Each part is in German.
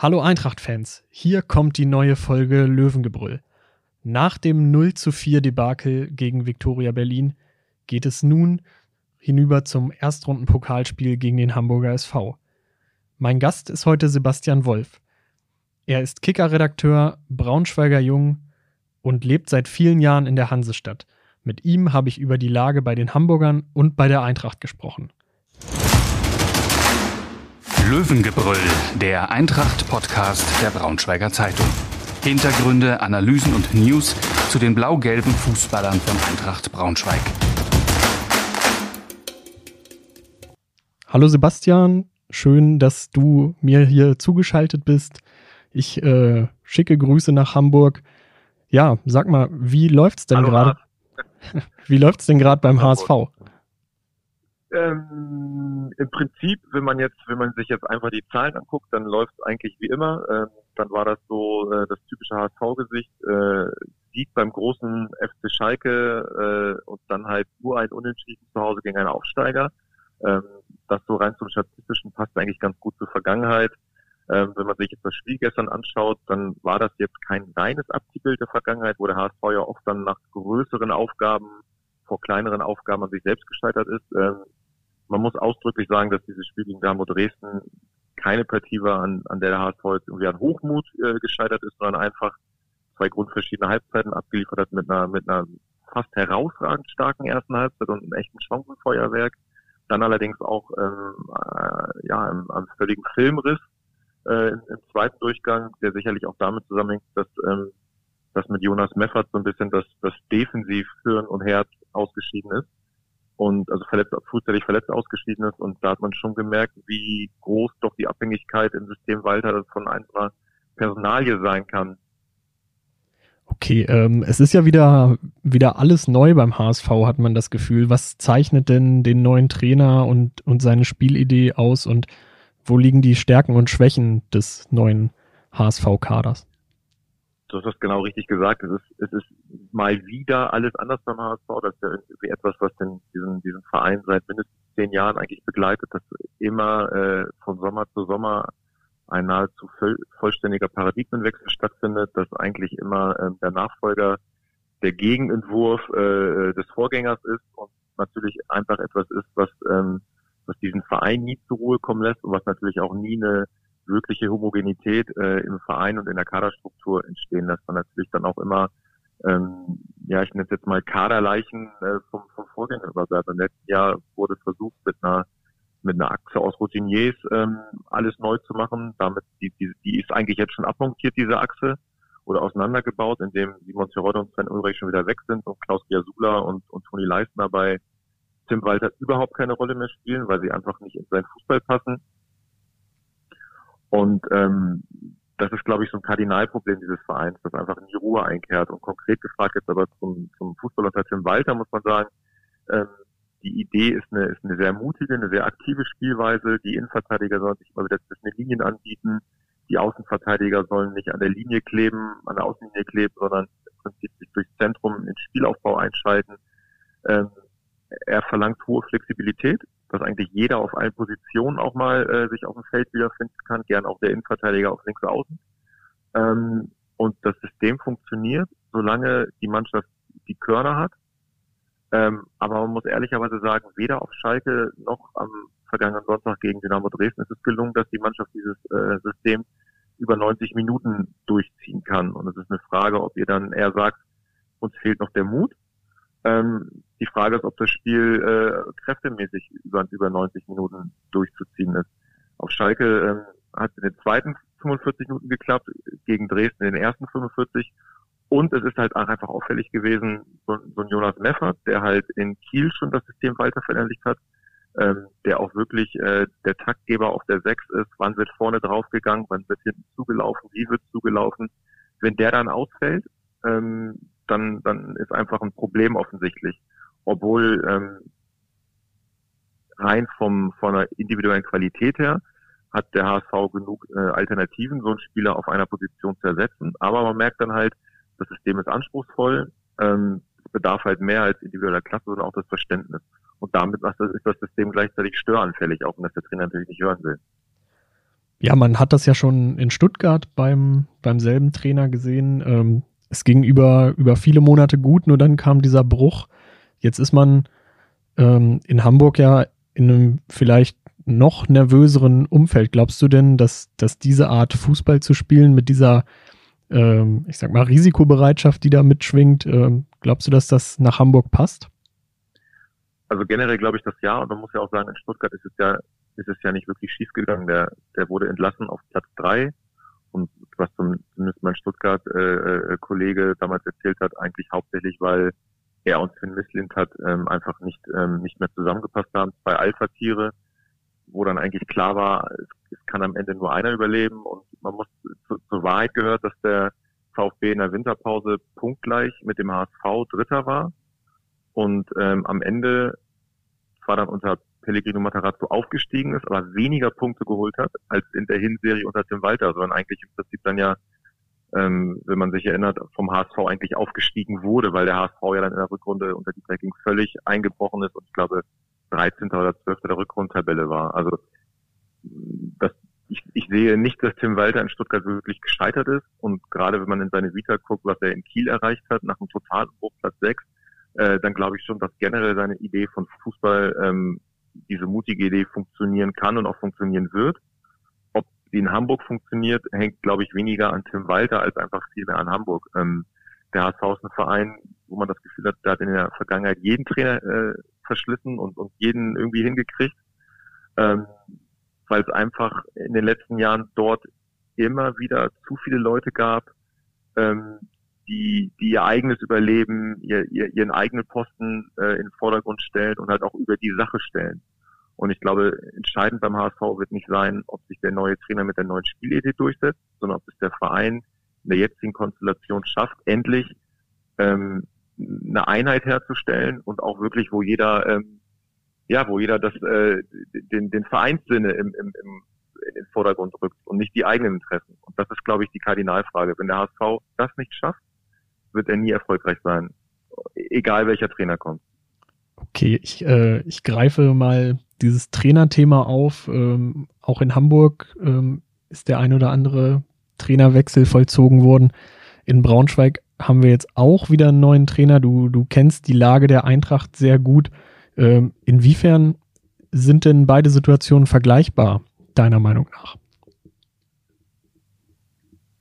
Hallo Eintracht-Fans, hier kommt die neue Folge Löwengebrüll. Nach dem 0 zu 4 Debakel gegen Viktoria Berlin geht es nun hinüber zum Erstrunden-Pokalspiel gegen den Hamburger SV. Mein Gast ist heute Sebastian Wolf. Er ist Kicker-Redakteur, Braunschweiger Jung und lebt seit vielen Jahren in der Hansestadt. Mit ihm habe ich über die Lage bei den Hamburgern und bei der Eintracht gesprochen. Löwengebrüll, der Eintracht-Podcast der Braunschweiger Zeitung. Hintergründe, Analysen und News zu den blau-gelben Fußballern von Eintracht Braunschweig. Hallo Sebastian, schön, dass du mir hier zugeschaltet bist. Ich äh, schicke Grüße nach Hamburg. Ja, sag mal, wie läuft's denn gerade? Wie läuft's denn gerade beim HSV? Ähm, Im Prinzip, wenn man jetzt, wenn man sich jetzt einfach die Zahlen anguckt, dann läuft es eigentlich wie immer. Ähm, dann war das so äh, das typische HSV-Gesicht. Äh, Sieg beim großen FC Schalke äh, und dann halt nur ein Unentschieden zu Hause gegen einen Aufsteiger. Ähm, das so rein zum Statistischen passt eigentlich ganz gut zur Vergangenheit. Ähm, wenn man sich jetzt das Spiel gestern anschaut, dann war das jetzt kein reines Abziehbild der Vergangenheit, wo der HSV ja oft dann nach größeren Aufgaben vor kleineren Aufgaben an sich selbst gescheitert ist. Ähm, man muss ausdrücklich sagen, dass dieses Spiel gegen Dynamo Dresden keine Partie war, an, an der der HSV jetzt irgendwie an Hochmut äh, gescheitert ist, sondern einfach zwei grundverschiedene Halbzeiten abgeliefert hat mit einer, mit einer fast herausragend starken ersten Halbzeit und einem echten Chancenfeuerwerk. Dann allerdings auch ähm, äh, ja, einem, einem völligen Filmriss äh, im, im zweiten Durchgang, der sicherlich auch damit zusammenhängt, dass, ähm, dass mit Jonas Meffert so ein bisschen das, das defensiv Hirn und Herz ausgeschieden ist und also verletzt, frühzeitig verletzt ausgeschieden ist. Und da hat man schon gemerkt, wie groß doch die Abhängigkeit im System Walter von einzelner Personalie sein kann. Okay, ähm, es ist ja wieder, wieder alles neu beim HSV, hat man das Gefühl. Was zeichnet denn den neuen Trainer und, und seine Spielidee aus und wo liegen die Stärken und Schwächen des neuen HSV-Kaders? Du hast das genau richtig gesagt. Es ist, es ist mal wieder alles anders beim HSV. Das ist ja irgendwie etwas, was den, diesen, diesen Verein seit mindestens zehn Jahren eigentlich begleitet, dass immer äh, von Sommer zu Sommer ein nahezu voll, vollständiger Paradigmenwechsel stattfindet, dass eigentlich immer ähm, der Nachfolger der Gegenentwurf äh, des Vorgängers ist und natürlich einfach etwas ist, was, ähm, was diesen Verein nie zur Ruhe kommen lässt und was natürlich auch nie eine wirkliche Homogenität äh, im Verein und in der Kaderstruktur entstehen lässt, man natürlich dann auch immer, ähm, ja, ich nenne es jetzt mal Kaderleichen äh, vom, vom Vorgänger überbleibt. Im letzten Jahr wurde versucht, mit einer mit einer Achse aus Routiniers ähm, alles neu zu machen. Damit die, die, die ist eigentlich jetzt schon abmontiert, diese Achse, oder auseinandergebaut, indem Simon Terodde und Sven Ulrich schon wieder weg sind und Klaus Giasula und, und Toni Leistner bei Tim Walter überhaupt keine Rolle mehr spielen, weil sie einfach nicht in seinen Fußball passen. Und ähm, das ist, glaube ich, so ein Kardinalproblem dieses Vereins, dass einfach nie Ruhe einkehrt. Und konkret gefragt jetzt aber zum, zum Fußball unter Tim Walter muss man sagen, ähm, die Idee ist eine, ist eine sehr mutige, eine sehr aktive Spielweise. Die Innenverteidiger sollen sich immer wieder zwischen den Linien anbieten. Die Außenverteidiger sollen nicht an der Linie kleben, an der Außenlinie kleben, sondern im Prinzip sich durchs Zentrum in Spielaufbau einschalten. Ähm, er verlangt hohe Flexibilität dass eigentlich jeder auf allen Positionen auch mal äh, sich auf dem Feld wiederfinden kann, gern auch der Innenverteidiger auf links außen. Ähm, und das System funktioniert, solange die Mannschaft die Körner hat. Ähm, aber man muss ehrlicherweise sagen, weder auf Schalke noch am vergangenen Sonntag gegen Dynamo Dresden ist es gelungen, dass die Mannschaft dieses äh, System über 90 Minuten durchziehen kann. Und es ist eine Frage, ob ihr dann eher sagt, uns fehlt noch der Mut ähm, die Frage ist, ob das Spiel äh, kräftemäßig über, über 90 Minuten durchzuziehen ist. Auf Schalke ähm, hat in den zweiten 45 Minuten geklappt, gegen Dresden in den ersten 45. Und es ist halt einfach auffällig gewesen, so, so ein Jonas Meffert, der halt in Kiel schon das System weiter verinnerlicht hat, ähm, der auch wirklich äh, der Taktgeber auf der Sechs ist, wann wird vorne draufgegangen, wann wird hinten zugelaufen, wie wird zugelaufen. Wenn der dann ausfällt, ähm, dann, dann ist einfach ein Problem offensichtlich. Obwohl ähm, rein vom, von der individuellen Qualität her hat der HSV genug äh, Alternativen, so einen Spieler auf einer Position zu ersetzen. Aber man merkt dann halt, das System ist anspruchsvoll, ähm, es bedarf halt mehr als individueller Klasse, sondern auch das Verständnis. Und damit ist das System gleichzeitig störanfällig, auch wenn das der Trainer natürlich nicht hören will. Ja, man hat das ja schon in Stuttgart beim, beim selben Trainer gesehen. Ähm, es ging über, über viele Monate gut, nur dann kam dieser Bruch. Jetzt ist man ähm, in Hamburg ja in einem vielleicht noch nervöseren Umfeld. Glaubst du denn, dass, dass diese Art Fußball zu spielen mit dieser, ähm, ich sag mal, Risikobereitschaft, die da mitschwingt, ähm, glaubst du, dass das nach Hamburg passt? Also generell glaube ich das ja und man muss ja auch sagen, in Stuttgart ist es ja, ist es ja nicht wirklich schief gegangen. Der, der wurde entlassen auf Platz drei und was zumindest mein Stuttgart-Kollege äh, äh, damals erzählt hat, eigentlich hauptsächlich, weil er und Finn Mislint hat ähm, einfach nicht, ähm, nicht mehr zusammengepasst haben. Zwei Alpha-Tiere, wo dann eigentlich klar war, es, es, kann am Ende nur einer überleben und man muss zu, zur Wahrheit gehört, dass der VfB in der Winterpause punktgleich mit dem HSV Dritter war und ähm, am Ende zwar dann unter Pellegrino Matarazzo aufgestiegen ist, aber weniger Punkte geholt hat als in der Hinserie unter Tim Walter, sondern eigentlich im Prinzip dann ja ähm, wenn man sich erinnert, vom HSV eigentlich aufgestiegen wurde, weil der HSV ja dann in der Rückrunde unter die Tracking völlig eingebrochen ist und ich glaube 13. oder 12. der Rückrundtabelle war. Also das, ich, ich sehe nicht, dass Tim Walter in Stuttgart wirklich gescheitert ist und gerade wenn man in seine Vita guckt, was er in Kiel erreicht hat, nach einem Totalbruch Platz 6, äh, dann glaube ich schon, dass generell seine Idee von Fußball, ähm, diese mutige Idee funktionieren kann und auch funktionieren wird die in Hamburg funktioniert, hängt, glaube ich, weniger an Tim Walter als einfach viel mehr an Hamburg. Ähm, der HSV ist ein Verein, wo man das Gefühl hat, der hat in der Vergangenheit jeden Trainer äh, verschlissen und, und jeden irgendwie hingekriegt, ähm, weil es einfach in den letzten Jahren dort immer wieder zu viele Leute gab, ähm, die, die ihr eigenes Überleben, ihr, ihr, ihren eigenen Posten äh, in den Vordergrund stellen und halt auch über die Sache stellen. Und ich glaube, entscheidend beim HSV wird nicht sein, ob sich der neue Trainer mit der neuen Spielidee durchsetzt, sondern ob es der Verein in der jetzigen Konstellation schafft, endlich ähm, eine Einheit herzustellen und auch wirklich, wo jeder, ähm, ja, wo jeder das, äh, den, den Vereinssinne im, im, im, den Vordergrund rückt und nicht die eigenen Interessen. Und das ist, glaube ich, die Kardinalfrage. Wenn der HSV das nicht schafft, wird er nie erfolgreich sein, egal welcher Trainer kommt. Okay, ich, äh, ich greife mal dieses Trainerthema auf. Ähm, auch in Hamburg ähm, ist der ein oder andere Trainerwechsel vollzogen worden. In Braunschweig haben wir jetzt auch wieder einen neuen Trainer. Du, du kennst die Lage der Eintracht sehr gut. Ähm, inwiefern sind denn beide Situationen vergleichbar, deiner Meinung nach?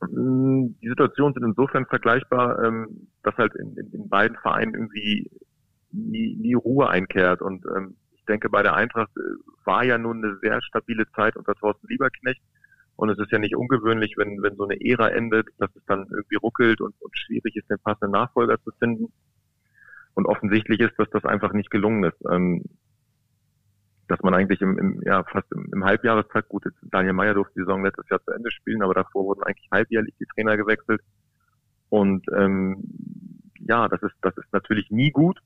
Die Situationen sind insofern vergleichbar, ähm, dass halt in, in, in beiden Vereinen irgendwie nie, nie Ruhe einkehrt. Und ähm, ich denke, bei der Eintracht äh, war ja nun eine sehr stabile Zeit unter Thorsten Lieberknecht. Und es ist ja nicht ungewöhnlich, wenn, wenn so eine Ära endet, dass es dann irgendwie ruckelt und, und schwierig ist, den passenden Nachfolger zu finden. Und offensichtlich ist, dass das einfach nicht gelungen ist. Ähm, dass man eigentlich im, im ja, fast im, im Halbjahrestag, gut, Daniel Meyer durfte die Saison letztes Jahr zu Ende spielen, aber davor wurden eigentlich halbjährlich die Trainer gewechselt. Und ähm, ja, das ist, das ist natürlich nie gut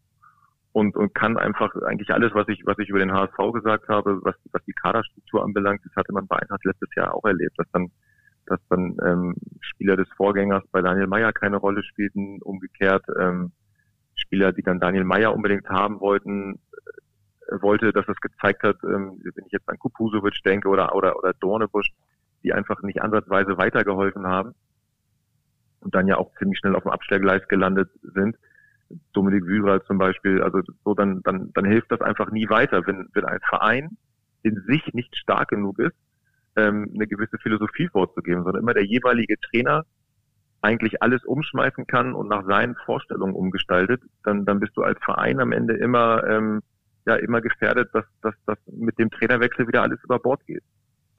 und, und kann einfach eigentlich alles, was ich, was ich über den HSV gesagt habe, was, was die Kaderstruktur anbelangt, das hatte man bei Eintracht letztes Jahr auch erlebt, dass dann, dass dann ähm, Spieler des Vorgängers bei Daniel Meyer keine Rolle spielten, umgekehrt ähm, Spieler, die dann Daniel Meyer unbedingt haben wollten, äh, wollte, dass es gezeigt hat, ähm, wenn ich jetzt an Kupusovic denke oder oder oder Dornebusch, die einfach nicht ansatzweise weitergeholfen haben und dann ja auch ziemlich schnell auf dem Abstellgleis gelandet sind Dominik Wührer zum Beispiel, also so, dann, dann, dann hilft das einfach nie weiter, wenn, wenn ein Verein in sich nicht stark genug ist, ähm, eine gewisse Philosophie vorzugeben, sondern immer der jeweilige Trainer eigentlich alles umschmeißen kann und nach seinen Vorstellungen umgestaltet, dann, dann bist du als Verein am Ende immer, ähm, ja, immer gefährdet, dass, dass, dass mit dem Trainerwechsel wieder alles über Bord geht.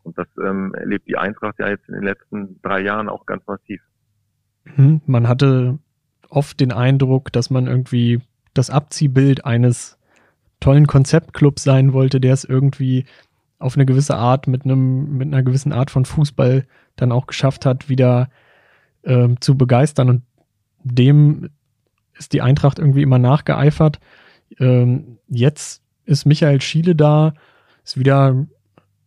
Und das ähm, erlebt die Eintracht ja jetzt in den letzten drei Jahren auch ganz massiv. Hm, man hatte oft den Eindruck, dass man irgendwie das Abziehbild eines tollen Konzeptclubs sein wollte, der es irgendwie auf eine gewisse Art mit einem mit einer gewissen Art von Fußball dann auch geschafft hat, wieder ähm, zu begeistern und dem ist die Eintracht irgendwie immer nachgeeifert. Ähm, jetzt ist Michael Schiele da, ist wieder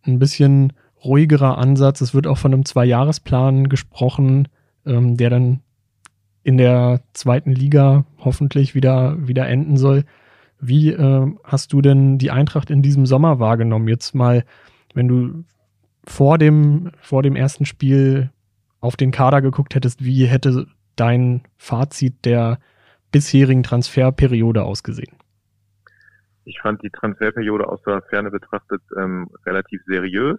ein bisschen ruhigerer Ansatz. Es wird auch von einem Zwei-Jahres-Plan gesprochen, ähm, der dann in der zweiten Liga hoffentlich wieder, wieder enden soll. Wie äh, hast du denn die Eintracht in diesem Sommer wahrgenommen? Jetzt mal, wenn du vor dem, vor dem ersten Spiel auf den Kader geguckt hättest, wie hätte dein Fazit der bisherigen Transferperiode ausgesehen? Ich fand die Transferperiode aus der Ferne betrachtet ähm, relativ seriös,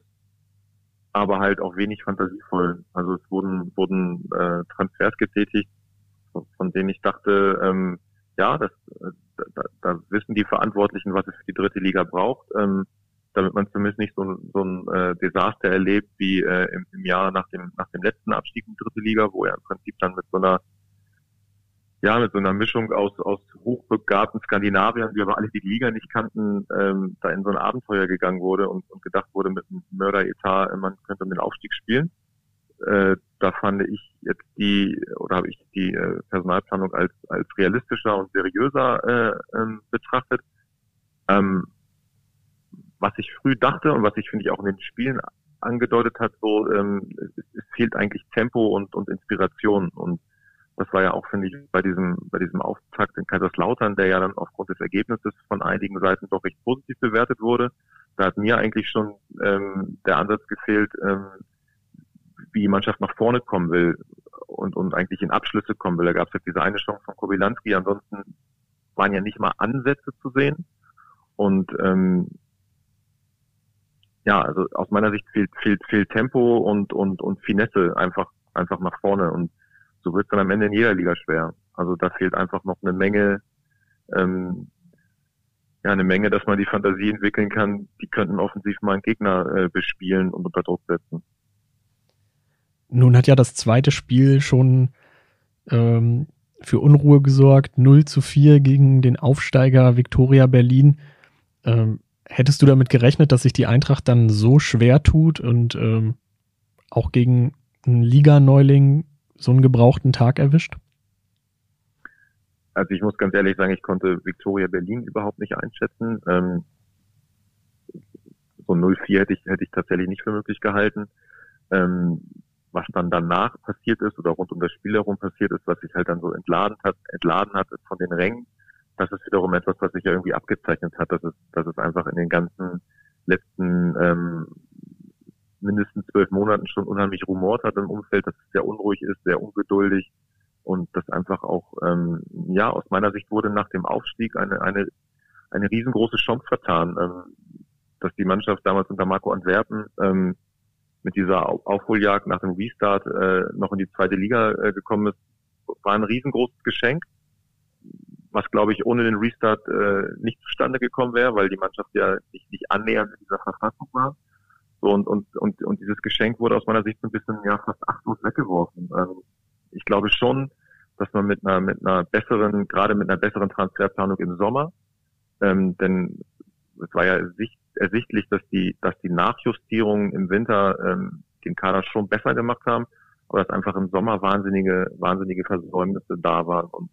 aber halt auch wenig fantasievoll. Also es wurden, wurden äh, Transfers getätigt, von, denen ich dachte, ähm, ja, das, äh, da, da wissen die Verantwortlichen, was es für die dritte Liga braucht. Ähm, damit man zumindest nicht so, so ein äh, Desaster erlebt wie äh, im, im Jahr nach dem nach dem letzten Abstieg in die dritte Liga, wo er im Prinzip dann mit so einer ja mit so einer Mischung aus aus hochbegabten Skandinaviern, die aber alle die Liga nicht kannten, ähm, da in so ein Abenteuer gegangen wurde und, und gedacht wurde mit einem Mörderetat, man könnte um den Aufstieg spielen. Äh, da fand ich jetzt die oder habe ich die äh, Personalplanung als als realistischer und seriöser äh, ähm, betrachtet. Ähm, was ich früh dachte und was ich finde ich auch in den Spielen angedeutet hat, so ähm, es, es fehlt eigentlich Tempo und, und Inspiration und das war ja auch, finde ich, bei diesem, bei diesem Auftakt in Kaiserslautern, der ja dann aufgrund des Ergebnisses von einigen Seiten doch recht positiv bewertet wurde. Da hat mir eigentlich schon ähm, der Ansatz gefehlt, ähm, wie die Mannschaft nach vorne kommen will und, und eigentlich in Abschlüsse kommen will. Da gab es jetzt diese eine Chance von Kobylanski, ansonsten waren ja nicht mal Ansätze zu sehen. Und ähm, ja, also aus meiner Sicht fehlt, fehlt, fehlt Tempo und, und, und Finesse einfach, einfach nach vorne. Und so wird es dann am Ende in jeder Liga schwer. Also da fehlt einfach noch eine Menge, ähm, ja, eine Menge, dass man die Fantasie entwickeln kann, die könnten offensiv mal einen Gegner äh, bespielen und unter Druck setzen. Nun hat ja das zweite Spiel schon ähm, für Unruhe gesorgt. 0 zu 4 gegen den Aufsteiger Viktoria Berlin. Ähm, Hättest du damit gerechnet, dass sich die Eintracht dann so schwer tut und ähm, auch gegen einen Liga-Neuling so einen gebrauchten Tag erwischt? Also ich muss ganz ehrlich sagen, ich konnte Victoria Berlin überhaupt nicht einschätzen. Ähm, so 0-4 hätte ich, hätte ich tatsächlich nicht für möglich gehalten. Ähm, was dann danach passiert ist oder rund um das Spiel herum passiert ist, was sich halt dann so entladen hat, entladen hat von den Rängen, das ist wiederum etwas, was sich ja irgendwie abgezeichnet hat, dass es, dass es einfach in den ganzen letzten ähm, mindestens zwölf Monaten schon unheimlich rumort hat im Umfeld, dass es sehr unruhig ist, sehr ungeduldig und das einfach auch, ähm, ja, aus meiner Sicht wurde nach dem Aufstieg eine, eine, eine riesengroße Chance vertan, ähm, dass die Mannschaft damals unter Marco Antwerpen ähm, mit dieser Aufholjagd nach dem Restart äh, noch in die zweite Liga äh, gekommen ist, war ein riesengroßes Geschenk was glaube ich ohne den Restart äh, nicht zustande gekommen wäre, weil die Mannschaft ja nicht, nicht annähernd in dieser Verfassung war. So und, und, und, und dieses Geschenk wurde aus meiner Sicht so ein bisschen ja fast achtlos weggeworfen. Ähm, ich glaube schon, dass man mit einer mit einer besseren, gerade mit einer besseren Transferplanung im Sommer, ähm, denn es war ja sicht, ersichtlich, dass die, dass die Nachjustierungen im Winter ähm, den Kader schon besser gemacht haben, aber dass einfach im Sommer wahnsinnige, wahnsinnige Versäumnisse da waren. Und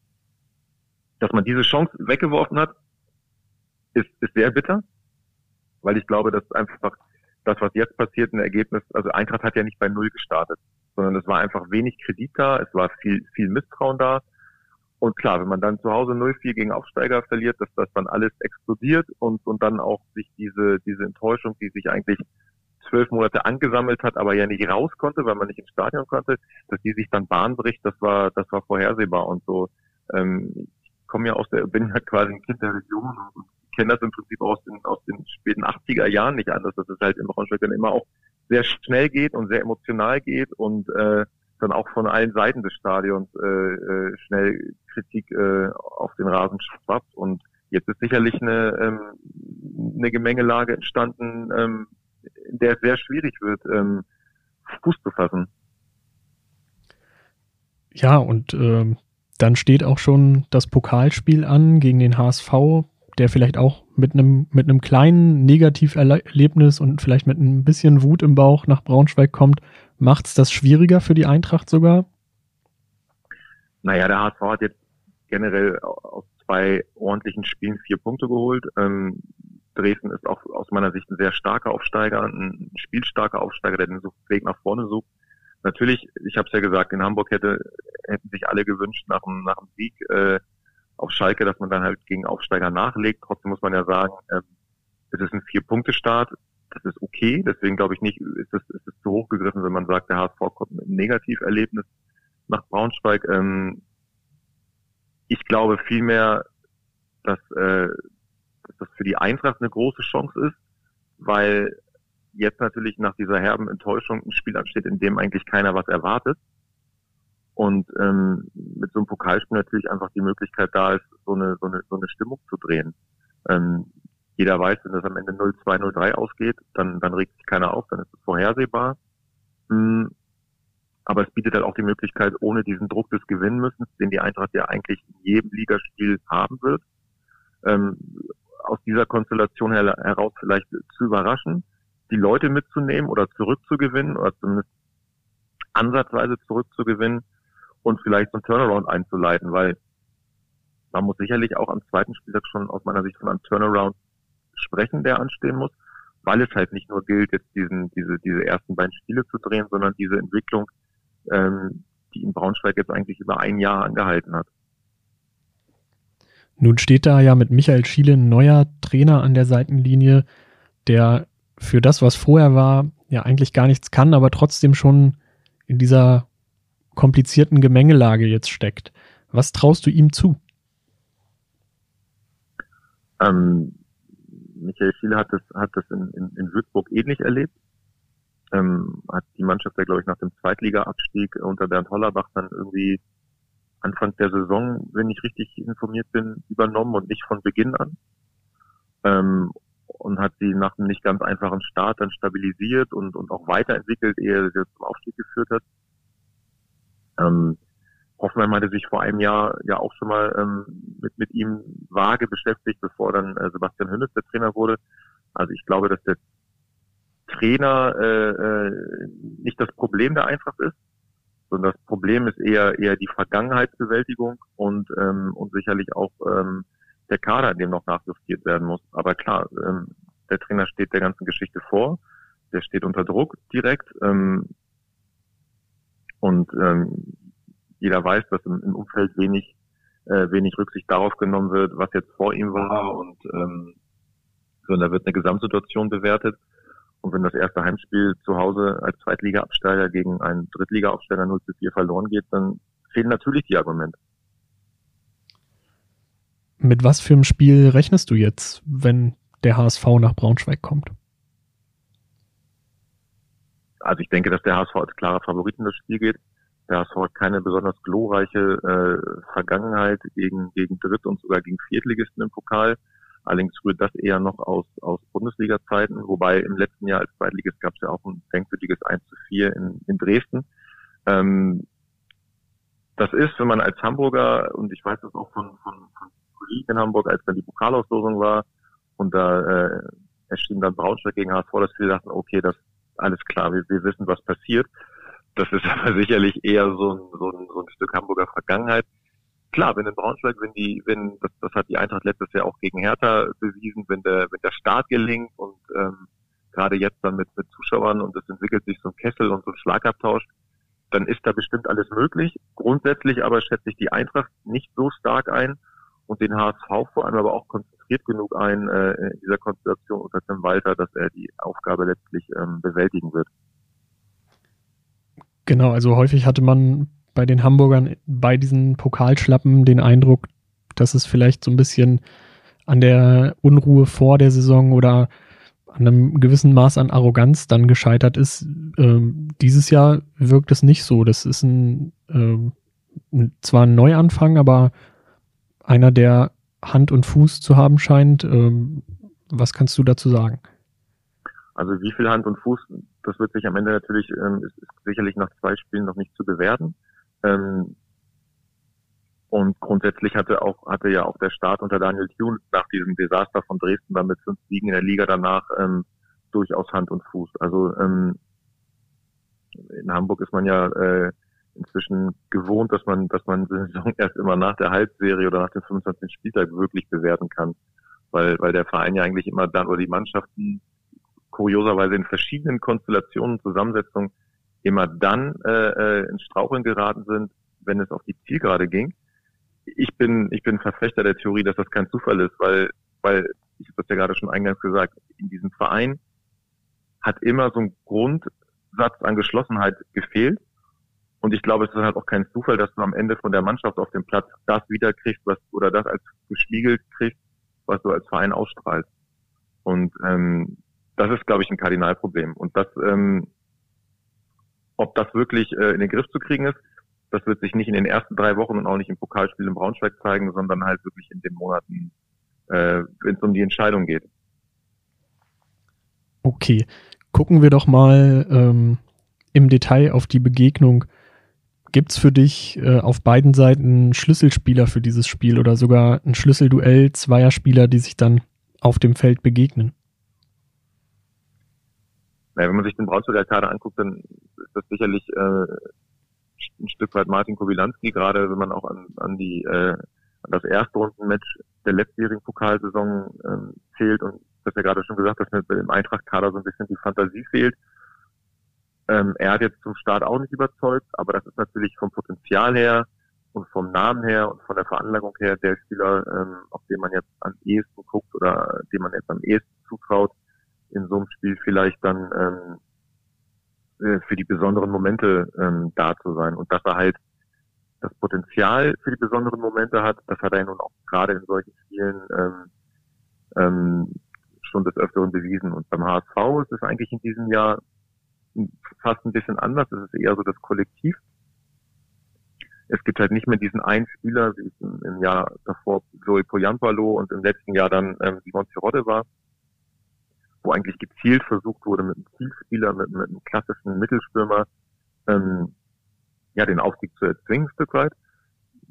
dass man diese Chance weggeworfen hat, ist, ist sehr bitter, weil ich glaube, dass einfach das, was jetzt passiert, ein Ergebnis, also Eintracht hat ja nicht bei Null gestartet, sondern es war einfach wenig Kredit da, es war viel, viel Misstrauen da. Und klar, wenn man dann zu Hause 0-4 gegen Aufsteiger verliert, dass das dann alles explodiert und, und dann auch sich diese, diese Enttäuschung, die sich eigentlich zwölf Monate angesammelt hat, aber ja nicht raus konnte, weil man nicht ins Stadion konnte, dass die sich dann Bahn bricht, das war, das war vorhersehbar und so. Ähm, komme ja aus der, bin ja quasi ein Kind der Region und kenne das im Prinzip aus den, aus den späten 80er Jahren nicht anders, dass es halt im Braunschweig dann immer auch sehr schnell geht und sehr emotional geht und äh, dann auch von allen Seiten des Stadions äh, äh, schnell Kritik äh, auf den Rasen schwappt. Und jetzt ist sicherlich eine, ähm, eine Gemengelage entstanden, ähm, in der es sehr schwierig wird, ähm, Fuß zu fassen. Ja, und ähm, dann steht auch schon das Pokalspiel an gegen den HSV, der vielleicht auch mit einem, mit einem kleinen Negativerlebnis und vielleicht mit ein bisschen Wut im Bauch nach Braunschweig kommt. Macht es das schwieriger für die Eintracht sogar? Naja, der HSV hat jetzt generell aus zwei ordentlichen Spielen vier Punkte geholt. Ähm, Dresden ist auch aus meiner Sicht ein sehr starker Aufsteiger, ein spielstarker Aufsteiger, der den Weg nach vorne sucht natürlich, ich habe es ja gesagt, in Hamburg hätte, hätten sich alle gewünscht nach dem, nach dem Sieg äh, auf Schalke, dass man dann halt gegen Aufsteiger nachlegt. Trotzdem muss man ja sagen, äh, es ist ein Vier-Punkte-Start. Das ist okay. Deswegen glaube ich nicht, ist es, ist es zu hoch gegriffen, wenn man sagt, der HSV kommt mit einem Negativerlebnis nach Braunschweig. Ähm, ich glaube vielmehr, dass, äh, dass das für die Eintracht eine große Chance ist, weil jetzt natürlich nach dieser herben Enttäuschung ein Spiel ansteht, in dem eigentlich keiner was erwartet. Und ähm, mit so einem Pokalspiel natürlich einfach die Möglichkeit da ist, so eine, so eine, so eine Stimmung zu drehen. Ähm, jeder weiß, wenn das am Ende 0-2, 0-3 ausgeht, dann, dann regt sich keiner auf, dann ist es vorhersehbar. Hm, aber es bietet halt auch die Möglichkeit, ohne diesen Druck des Gewinnmüssens, den die Eintracht ja eigentlich in jedem Ligaspiel haben wird, ähm, aus dieser Konstellation her, heraus vielleicht zu überraschen, die Leute mitzunehmen oder zurückzugewinnen oder zumindest ansatzweise zurückzugewinnen und vielleicht so ein Turnaround einzuleiten, weil man muss sicherlich auch am zweiten Spieltag schon aus meiner Sicht von einem Turnaround sprechen, der anstehen muss, weil es halt nicht nur gilt, jetzt diesen, diese, diese ersten beiden Spiele zu drehen, sondern diese Entwicklung, ähm, die in Braunschweig jetzt eigentlich über ein Jahr angehalten hat. Nun steht da ja mit Michael Schiele ein neuer Trainer an der Seitenlinie, der für das, was vorher war, ja eigentlich gar nichts kann, aber trotzdem schon in dieser komplizierten Gemengelage jetzt steckt. Was traust du ihm zu? Ähm, Michael Schiele hat das, hat das in, in, in Würzburg ähnlich erlebt. Ähm, hat die Mannschaft ja, glaube ich, nach dem Zweitliga-Abstieg unter Bernd Hollerbach dann irgendwie Anfang der Saison, wenn ich richtig informiert bin, übernommen und nicht von Beginn an. Ähm, und hat sie nach einem nicht ganz einfachen Start dann stabilisiert und, und auch weiterentwickelt, ehe sie zum Aufstieg geführt hat. Ähm, Hoffenheim hatte sich vor einem Jahr ja auch schon mal ähm, mit, mit ihm vage beschäftigt, bevor dann äh, Sebastian Hünnes der Trainer wurde. Also ich glaube, dass der Trainer äh, äh, nicht das Problem der Eintracht ist, sondern das Problem ist eher eher die Vergangenheitsbewältigung und ähm, und sicherlich auch ähm, der Kader, dem noch nachjustiert werden muss. Aber klar, ähm, der Trainer steht der ganzen Geschichte vor, der steht unter Druck direkt ähm, und ähm, jeder weiß, dass im, im Umfeld wenig, äh, wenig Rücksicht darauf genommen wird, was jetzt vor ihm war und ähm, sondern da wird eine Gesamtsituation bewertet. Und wenn das erste Heimspiel zu Hause als Zweitliga-Absteiger gegen einen Drittliga-Aufsteiger 0 zu 4 verloren geht, dann fehlen natürlich die Argumente. Mit was für einem Spiel rechnest du jetzt, wenn der HSV nach Braunschweig kommt? Also ich denke, dass der HSV als klarer Favorit in das Spiel geht. HSV hat keine besonders glorreiche äh, Vergangenheit gegen, gegen Dritt- und sogar gegen Viertligisten im Pokal. Allerdings rührt das eher noch aus, aus Bundesliga-Zeiten, wobei im letzten Jahr als Zweitligist gab es ja auch ein denkwürdiges 1 zu 4 in, in Dresden. Ähm, das ist, wenn man als Hamburger, und ich weiß das auch von, von, von Kollegen in Hamburg, als dann die Pokalauslosung war, und da äh, erschien dann Braunschweig gegen HSV, dass wir dachten, okay, das alles klar, wir, wir wissen, was passiert. Das ist aber sicherlich eher so ein, so ein, so ein Stück Hamburger Vergangenheit. Klar, wenn in Braunschweig, wenn die, wenn, das, das hat die Eintracht letztes Jahr auch gegen Hertha bewiesen, wenn der, wenn der Start gelingt und ähm, gerade jetzt dann mit, mit Zuschauern und es entwickelt sich so ein Kessel und so ein Schlagabtausch, dann ist da bestimmt alles möglich. Grundsätzlich aber schätze ich die Eintracht nicht so stark ein und den HSV vor allem aber auch konzentriert genug ein äh, in dieser Konstellation unter Tim Walter, dass er die Aufgabe letztlich ähm, bewältigen wird. Genau, also häufig hatte man bei den Hamburgern bei diesen Pokalschlappen den Eindruck, dass es vielleicht so ein bisschen an der Unruhe vor der Saison oder an einem gewissen Maß an Arroganz dann gescheitert ist. Ähm, dieses Jahr wirkt es nicht so. Das ist ein, ähm, zwar ein Neuanfang, aber einer, der Hand und Fuß zu haben scheint. Ähm, was kannst du dazu sagen? Also wie viel Hand und Fuß, das wird sich am Ende natürlich, ähm, ist, ist sicherlich nach zwei Spielen noch nicht zu bewerten. Ähm, und grundsätzlich hatte auch, hatte ja auch der Start unter Daniel Thune nach diesem Desaster von Dresden dann mit fünf Siegen in der Liga danach ähm, durchaus Hand und Fuß. Also ähm, in Hamburg ist man ja äh, inzwischen gewohnt, dass man, dass man die Saison erst immer nach der Halbserie oder nach dem 25. Spieltag wirklich bewerten kann. Weil, weil der Verein ja eigentlich immer dann oder die Mannschaften kurioserweise in verschiedenen Konstellationen, Zusammensetzungen immer dann äh, äh, ins Straucheln geraten sind, wenn es auf die Zielgerade ging. Ich bin, ich bin Verfechter der Theorie, dass das kein Zufall ist, weil, weil ich habe das ja gerade schon eingangs gesagt, in diesem Verein hat immer so ein Grundsatz an Geschlossenheit gefehlt. Und ich glaube, es ist halt auch kein Zufall, dass du am Ende von der Mannschaft auf dem Platz das wiederkriegst, was oder das als gespiegelt kriegst, was du als Verein ausstrahlst. Und ähm, das ist, glaube ich, ein Kardinalproblem. Und das, ähm, ob das wirklich äh, in den Griff zu kriegen ist, das wird sich nicht in den ersten drei Wochen und auch nicht im Pokalspiel in Braunschweig zeigen, sondern halt wirklich in den Monaten, äh, wenn es um die Entscheidung geht. Okay, gucken wir doch mal ähm, im Detail auf die Begegnung. Gibt es für dich äh, auf beiden Seiten Schlüsselspieler für dieses Spiel oder sogar ein Schlüsselduell zweier Spieler, die sich dann auf dem Feld begegnen? Naja, wenn man sich den Braunschweiger Kader anguckt, dann ist das sicherlich äh, ein Stück weit Martin Kowilanski, gerade wenn man auch an, an die äh, an das Erstrundenmatch der letztjährigen Pokalsaison ähm, zählt und das ja gerade schon gesagt, dass mir im Eintracht-Kader so ein bisschen die Fantasie fehlt. Ähm, er hat jetzt zum Start auch nicht überzeugt, aber das ist natürlich vom Potenzial her und vom Namen her und von der Veranlagung her der Spieler, ähm, auf den man jetzt am ehesten guckt oder dem man jetzt am ehesten zutraut, in so einem Spiel vielleicht dann ähm, äh, für die besonderen Momente ähm, da zu sein. Und dass er halt das Potenzial für die besonderen Momente hat, das hat er nun auch gerade in solchen Spielen ähm, ähm, schon des Öfteren bewiesen. Und beim HSV ist es eigentlich in diesem Jahr fast ein bisschen anders. Es ist eher so das Kollektiv. Es gibt halt nicht mehr diesen einen Spieler, wie es im, Jahr davor Zoe Poyampalo und im letzten Jahr dann ähm, Simon Cirotte war, wo eigentlich gezielt versucht wurde, mit einem Zielspieler, mit, mit einem klassischen Mittelstürmer, ähm, ja, den Aufstieg zu erzwingen, ein Stück weit,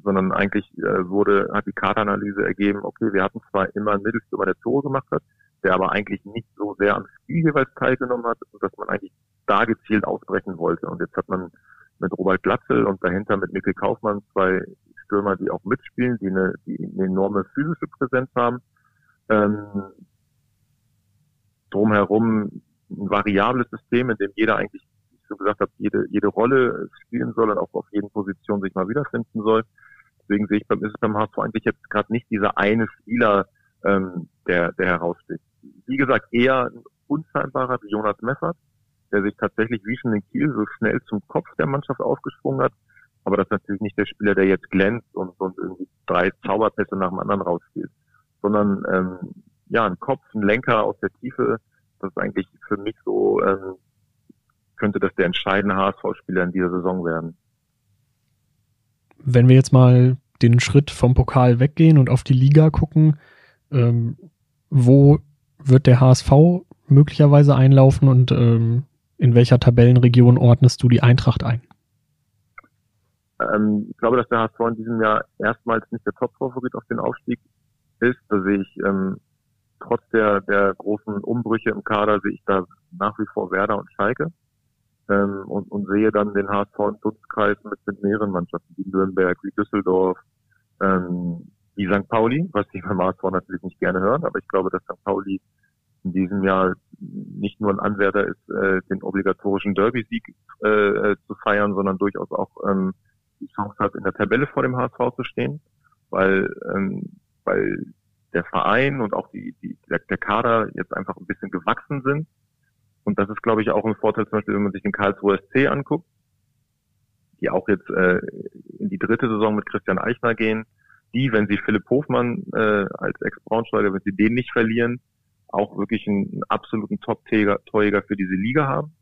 sondern eigentlich äh, wurde, hat die Kartanalyse ergeben, okay, wir hatten zwar immer einen Mittelstürmer, der Tore gemacht hat, der aber eigentlich nicht so sehr am Spiel jeweils teilgenommen hat, dass man eigentlich da gezielt ausbrechen wollte. Und jetzt hat man mit Robert Glatzel und dahinter mit Mikkel Kaufmann zwei Stürmer, die auch mitspielen, die eine, die eine enorme physische Präsenz haben. Ähm, drumherum ein variables System, in dem jeder eigentlich, wie ich so gesagt habe, jede, jede Rolle spielen soll und auch auf jeden Position sich mal wiederfinden soll. Deswegen sehe ich beim, ist es beim HSV eigentlich jetzt gerade nicht dieser eine Spieler, ähm, der, der heraussticht. Wie gesagt, eher ein unscheinbarer wie Jonas Meffert, der sich tatsächlich wie schon in Kiel so schnell zum Kopf der Mannschaft aufgesprungen hat. Aber das ist natürlich nicht der Spieler, der jetzt glänzt und, und irgendwie drei Zauberpässe nach dem anderen rausspielt, sondern ähm, ja, ein Kopf, ein Lenker aus der Tiefe, das ist eigentlich für mich so, ähm, könnte das der entscheidende HSV-Spieler in dieser Saison werden. Wenn wir jetzt mal den Schritt vom Pokal weggehen und auf die Liga gucken, ähm, wo wird der HSV möglicherweise einlaufen und ähm, in welcher Tabellenregion ordnest du die Eintracht ein? Ähm, ich glaube, dass der HSV in diesem Jahr erstmals nicht der Top-Favorit auf den Aufstieg ist. Da sehe ich ähm, trotz der, der großen Umbrüche im Kader sehe ich da nach wie vor Werder und Schalke ähm, und, und sehe dann den HSV im Dutzkreis mit, mit mehreren Mannschaften, wie Nürnberg, wie Düsseldorf, ähm, wie St. Pauli, was die beim HSV natürlich nicht gerne hören, aber ich glaube, dass St. Pauli in diesem Jahr nicht nur ein Anwärter ist, äh, den obligatorischen Derby-Sieg äh, äh, zu feiern, sondern durchaus auch ähm, die Chance hat, in der Tabelle vor dem HSV zu stehen, weil, ähm, weil der Verein und auch die, die, der, der Kader jetzt einfach ein bisschen gewachsen sind. Und das ist, glaube ich, auch ein Vorteil, zum Beispiel, wenn man sich den Karlsruhe SC anguckt, die auch jetzt äh, in die dritte Saison mit Christian Eichner gehen, die, wenn sie Philipp Hofmann äh, als Ex-Braunschweiger, wenn sie den nicht verlieren, auch wirklich einen, einen absoluten Top-Torjäger für diese Liga haben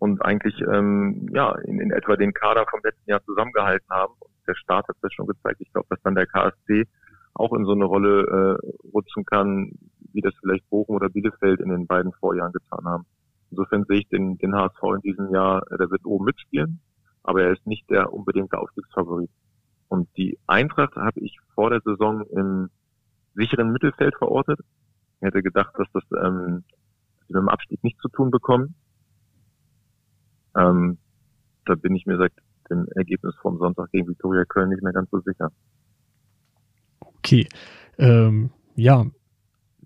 und eigentlich ähm, ja in, in etwa den Kader vom letzten Jahr zusammengehalten haben. Und der Start hat das schon gezeigt. Ich glaube, dass dann der KSC auch in so eine Rolle äh, rutschen kann, wie das vielleicht Bochum oder Bielefeld in den beiden Vorjahren getan haben. Insofern sehe ich den, den HSV in diesem Jahr, äh, der wird oben mitspielen, aber er ist nicht der unbedingte Aufstiegsfavorit. Und die Eintracht habe ich vor der Saison im sicheren Mittelfeld verortet. Ich hätte gedacht, dass das ähm, mit dem Abstieg nicht zu tun bekommen. Ähm, da bin ich mir seit dem Ergebnis vom Sonntag gegen Viktoria Köln nicht mehr ganz so sicher. Okay. Ähm, ja,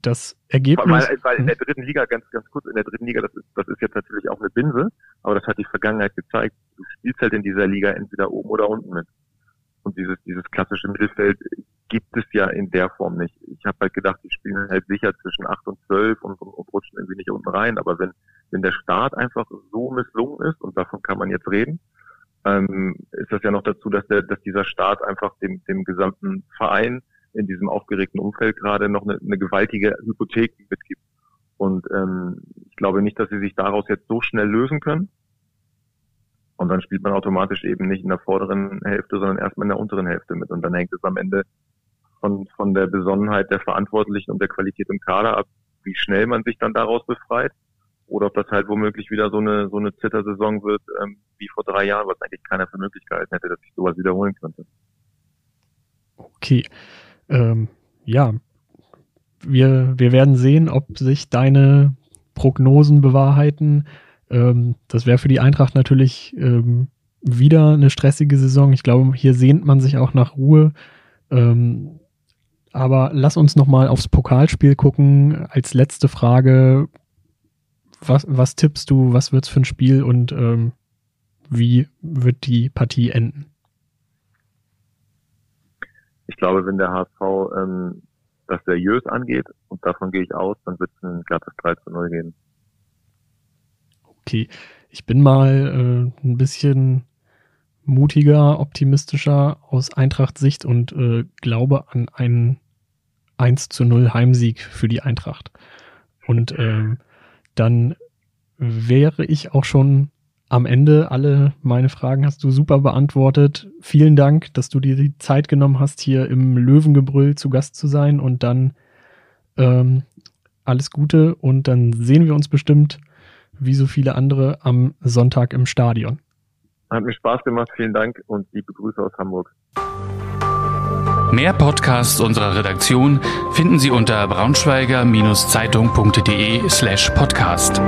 das Ergebnis. Weil, weil in der dritten Liga, ganz, ganz kurz, in der dritten Liga, das ist, das ist jetzt natürlich auch eine Binse, aber das hat die Vergangenheit gezeigt. Du spielst halt in dieser Liga entweder oben oder unten mit. Und dieses, dieses klassische Mittelfeld gibt es ja in der Form nicht. Ich habe halt gedacht, die spielen halt sicher zwischen 8 und 12 und, und, und rutschen irgendwie nicht unten rein. Aber wenn wenn der Start einfach so misslungen ist, und davon kann man jetzt reden, ähm, ist das ja noch dazu, dass der, dass dieser Start einfach dem, dem gesamten Verein in diesem aufgeregten Umfeld gerade noch eine, eine gewaltige Hypothek mitgibt. Und ähm, ich glaube nicht, dass sie sich daraus jetzt so schnell lösen können. Und dann spielt man automatisch eben nicht in der vorderen Hälfte, sondern erstmal in der unteren Hälfte mit. Und dann hängt es am Ende von, von der Besonnenheit der Verantwortlichen und der Qualität im Kader ab, wie schnell man sich dann daraus befreit. Oder ob das halt womöglich wieder so eine, so eine Zittersaison wird, ähm, wie vor drei Jahren, was eigentlich keiner für Möglichkeiten hätte, dass sich sowas wiederholen könnte. Okay. Ähm, ja, wir, wir werden sehen, ob sich deine Prognosen bewahrheiten. Ähm, das wäre für die Eintracht natürlich ähm, wieder eine stressige Saison. Ich glaube, hier sehnt man sich auch nach Ruhe. Ähm, aber lass uns nochmal aufs Pokalspiel gucken. Als letzte Frage, was, was tippst du, was wird es für ein Spiel und ähm, wie wird die Partie enden? Ich glaube, wenn der HSV ähm, das seriös angeht, und davon gehe ich aus, dann wird es ein glattes 3 zu 0 geben. Okay, ich bin mal äh, ein bisschen mutiger, optimistischer aus Eintracht-Sicht und äh, glaube an einen 1 zu 0 Heimsieg für die Eintracht. Und ähm, dann wäre ich auch schon am Ende. Alle meine Fragen hast du super beantwortet. Vielen Dank, dass du dir die Zeit genommen hast, hier im Löwengebrüll zu Gast zu sein. Und dann ähm, alles Gute und dann sehen wir uns bestimmt wie so viele andere am Sonntag im Stadion. Hat mir Spaß gemacht, vielen Dank und liebe Grüße aus Hamburg. Mehr Podcasts unserer Redaktion finden Sie unter braunschweiger-zeitung.de slash podcast.